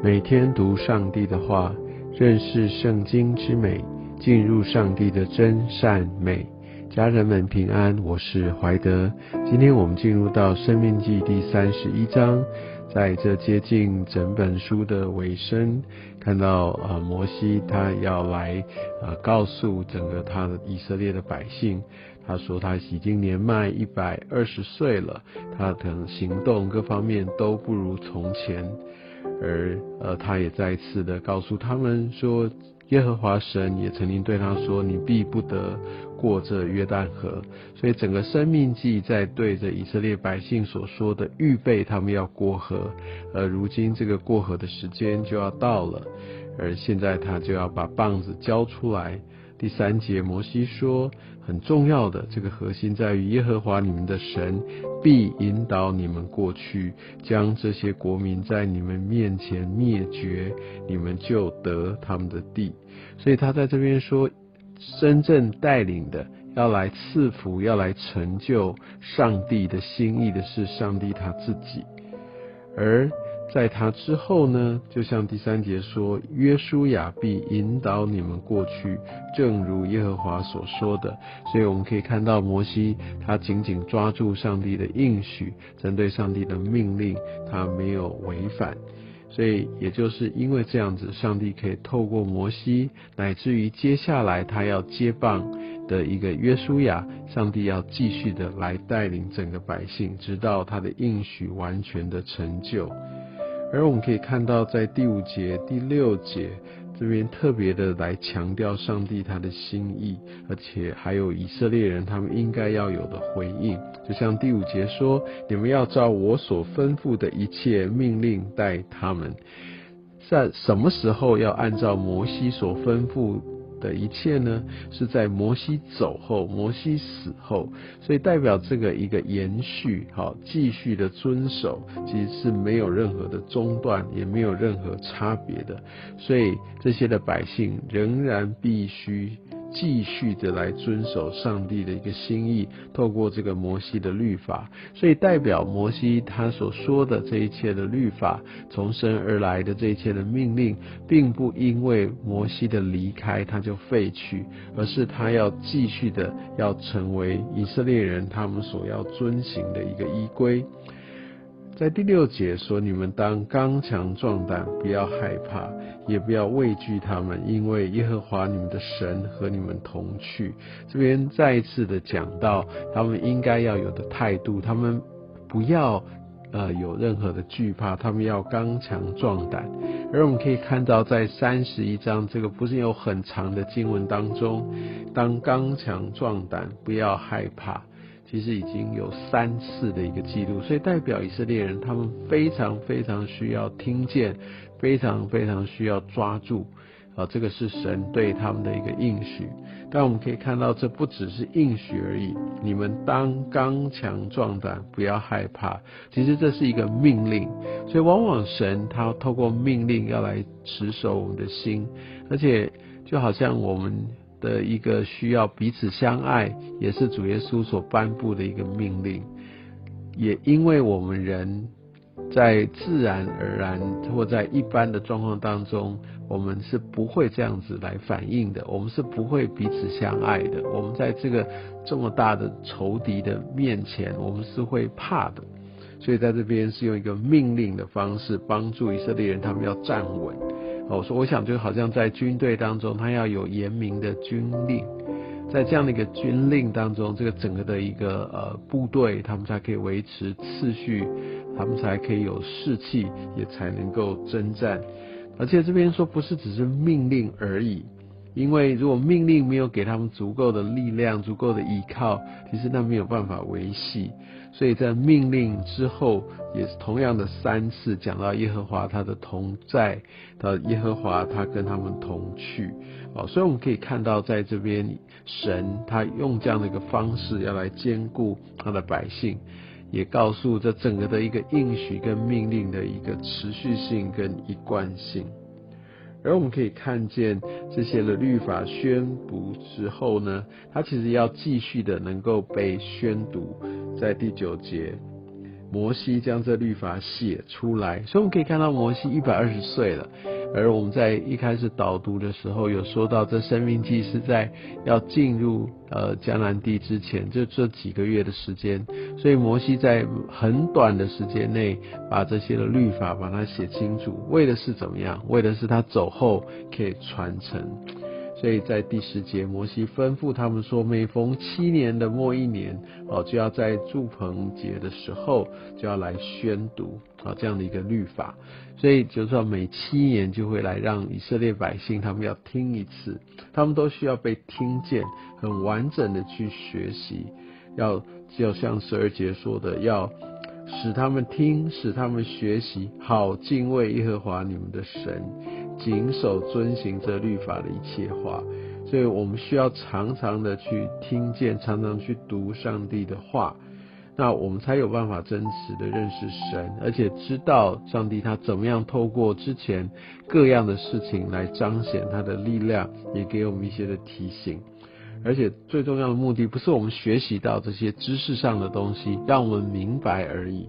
每天读上帝的话，认识圣经之美，进入上帝的真善美。家人们平安，我是怀德。今天我们进入到《生命记》第三十一章，在这接近整本书的尾声，看到啊摩西他要来啊告诉整个他的以色列的百姓，他说他已经年迈一百二十岁了，他的行动各方面都不如从前。而呃，他也再次的告诉他们说，耶和华神也曾经对他说：“你必不得过这约旦河。”所以整个生命记在对着以色列百姓所说的预备他们要过河，而如今这个过河的时间就要到了，而现在他就要把棒子交出来。第三节，摩西说，很重要的这个核心在于耶和华你们的神必引导你们过去，将这些国民在你们面前灭绝，你们就得他们的地。所以他在这边说，真正带领的要来赐福，要来成就上帝的心意的是上帝他自己，而。在他之后呢，就像第三节说，约书亚必引导你们过去，正如耶和华所说的。所以我们可以看到摩西，他紧紧抓住上帝的应许，针对上帝的命令，他没有违反。所以也就是因为这样子，上帝可以透过摩西，乃至于接下来他要接棒的一个约书亚，上帝要继续的来带领整个百姓，直到他的应许完全的成就。而我们可以看到，在第五节、第六节这边特别的来强调上帝他的心意，而且还有以色列人他们应该要有的回应。就像第五节说：“你们要照我所吩咐的一切命令待他们。”在什么时候要按照摩西所吩咐？的一切呢，是在摩西走后，摩西死后，所以代表这个一个延续，好，继续的遵守，其实是没有任何的中断，也没有任何差别的，所以这些的百姓仍然必须。继续的来遵守上帝的一个心意，透过这个摩西的律法，所以代表摩西他所说的这一切的律法，从生而来的这一切的命令，并不因为摩西的离开他就废去，而是他要继续的要成为以色列人他们所要遵行的一个依规。在第六节说：“你们当刚强壮胆，不要害怕，也不要畏惧他们，因为耶和华你们的神和你们同去。”这边再一次的讲到他们应该要有的态度，他们不要呃有任何的惧怕，他们要刚强壮胆。而我们可以看到，在三十一章这个不是有很长的经文当中，当刚强壮胆，不要害怕。其实已经有三次的一个记录，所以代表以色列人他们非常非常需要听见，非常非常需要抓住啊，这个是神对他们的一个应许。但我们可以看到，这不只是应许而已。你们当刚强壮胆，不要害怕。其实这是一个命令，所以往往神他透过命令要来持守我们的心，而且就好像我们。的一个需要彼此相爱，也是主耶稣所颁布的一个命令。也因为我们人在自然而然或在一般的状况当中，我们是不会这样子来反应的，我们是不会彼此相爱的。我们在这个这么大的仇敌的面前，我们是会怕的。所以在这边是用一个命令的方式帮助以色列人，他们要站稳。我说，我想就好像在军队当中，他要有严明的军令，在这样的一个军令当中，这个整个的一个呃部队，他们才可以维持次序，他们才可以有士气，也才能够征战。而且这边说不是只是命令而已，因为如果命令没有给他们足够的力量、足够的依靠，其实那没有办法维系。所以在命令之后，也是同样的三次讲到耶和华他的同在，到耶和华他跟他们同去，哦，所以我们可以看到在这边神他用这样的一个方式要来兼顾他的百姓，也告诉这整个的一个应许跟命令的一个持续性跟一贯性。而我们可以看见这些的律法宣读之后呢，它其实要继续的能够被宣读，在第九节，摩西将这律法写出来，所以我们可以看到摩西一百二十岁了。而我们在一开始导读的时候有说到，这生命记是在要进入呃迦南地之前，就这几个月的时间，所以摩西在很短的时间内把这些的律法把它写清楚，为的是怎么样？为的是他走后可以传承。所以在第十节，摩西吩咐他们说，每逢七年的末一年，哦，就要在祝棚节的时候，就要来宣读啊这样的一个律法。所以就说每七年就会来让以色列百姓他们要听一次，他们都需要被听见，很完整的去学习，要就像十二节说的，要使他们听，使他们学习，好敬畏耶和华你们的神。谨守遵行这律法的一切话，所以我们需要常常的去听见，常常去读上帝的话，那我们才有办法真实的认识神，而且知道上帝他怎么样透过之前各样的事情来彰显他的力量，也给我们一些的提醒。而且最重要的目的不是我们学习到这些知识上的东西，让我们明白而已。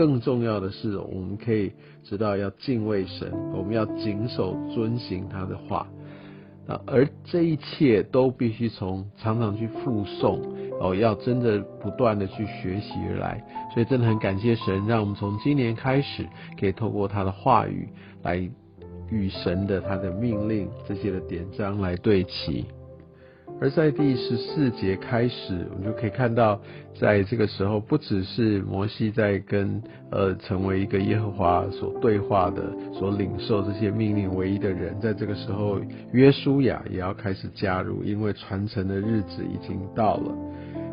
更重要的是，我们可以知道要敬畏神，我们要谨守遵行他的话。啊，而这一切都必须从常常去附送，哦，要真的不断的去学习而来。所以真的很感谢神，让我们从今年开始，可以透过他的话语来与神的他的命令这些的典章来对齐。而在第十四节开始，我们就可以看到，在这个时候，不只是摩西在跟呃成为一个耶和华所对话的、所领受这些命令唯一的人，在这个时候，约书亚也要开始加入，因为传承的日子已经到了。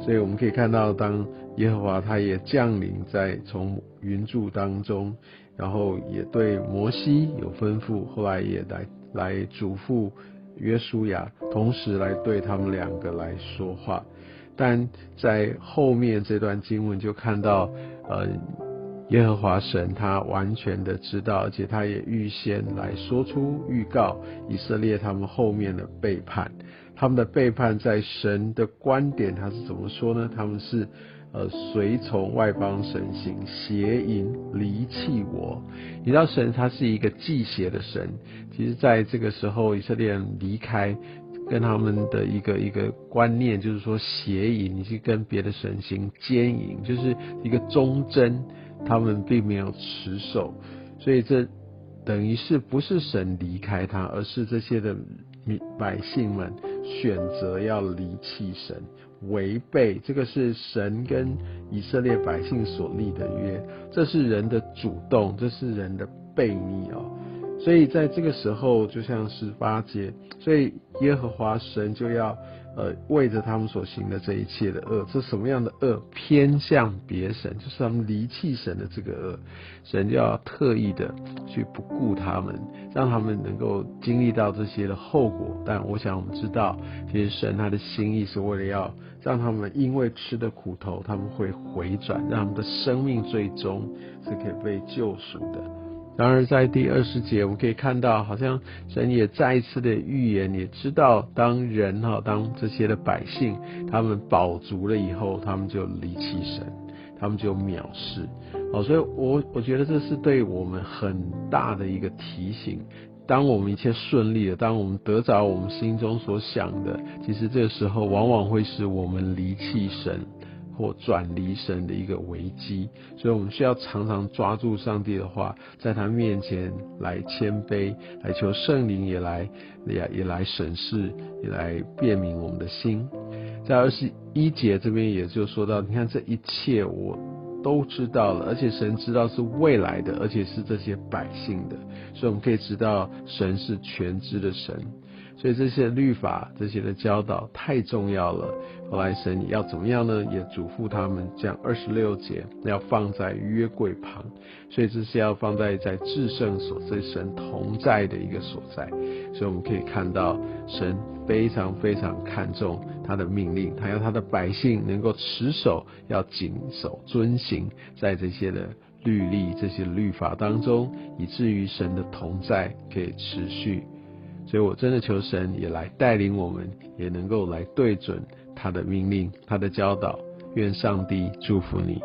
所以我们可以看到，当耶和华他也降临在从云柱当中，然后也对摩西有吩咐，后来也来来嘱咐。约书亚同时来对他们两个来说话，但在后面这段经文就看到，呃，耶和华神他完全的知道，而且他也预先来说出预告以色列他们后面的背叛，他们的背叛在神的观点他是怎么说呢？他们是。呃，随从外邦神行，邪淫离弃我。你知道神他是一个忌邪的神。其实，在这个时候，以色列人离开，跟他们的一个一个观念，就是说邪淫，你去跟别的神行奸淫，就是一个忠贞，他们并没有持守。所以这等于是不是神离开他，而是这些的民百姓们选择要离弃神。违背这个是神跟以色列百姓所立的约，这是人的主动，这是人的悖逆哦。所以在这个时候，就像十八节，所以耶和华神就要。呃，为着他们所行的这一切的恶，这什么样的恶？偏向别神，就是他们离弃神的这个恶，神就要特意的去不顾他们，让他们能够经历到这些的后果。但我想我们知道，其实神他的心意是为了要让他们因为吃的苦头，他们会回转，让他们的生命最终是可以被救赎的。然而，在第二十节，我们可以看到，好像神也再一次的预言，也知道当人哈，当这些的百姓他们饱足了以后，他们就离弃神，他们就藐视。哦，所以我我觉得这是对我们很大的一个提醒。当我们一切顺利了，当我们得着我们心中所想的，其实这个时候往往会使我们离弃神。或转离神的一个危机，所以我们需要常常抓住上帝的话，在他面前来谦卑，来求圣灵也来也也来审视，也来辨明我们的心。在二十一节这边也就说到，你看这一切我都知道了，而且神知道是未来的，而且是这些百姓的，所以我们可以知道神是全知的神。所以这些律法、这些的教导太重要了。后来神要怎么样呢？也嘱咐他们将二十六节要放在约柜旁。所以这是要放在在至圣所，这神同在的一个所在。所以我们可以看到，神非常非常看重他的命令，他要他的百姓能够持守，要谨守遵行在这些的律例、这些律法当中，以至于神的同在可以持续。所以我真的求神也来带领我们，也能够来对准他的命令、他的教导。愿上帝祝福你。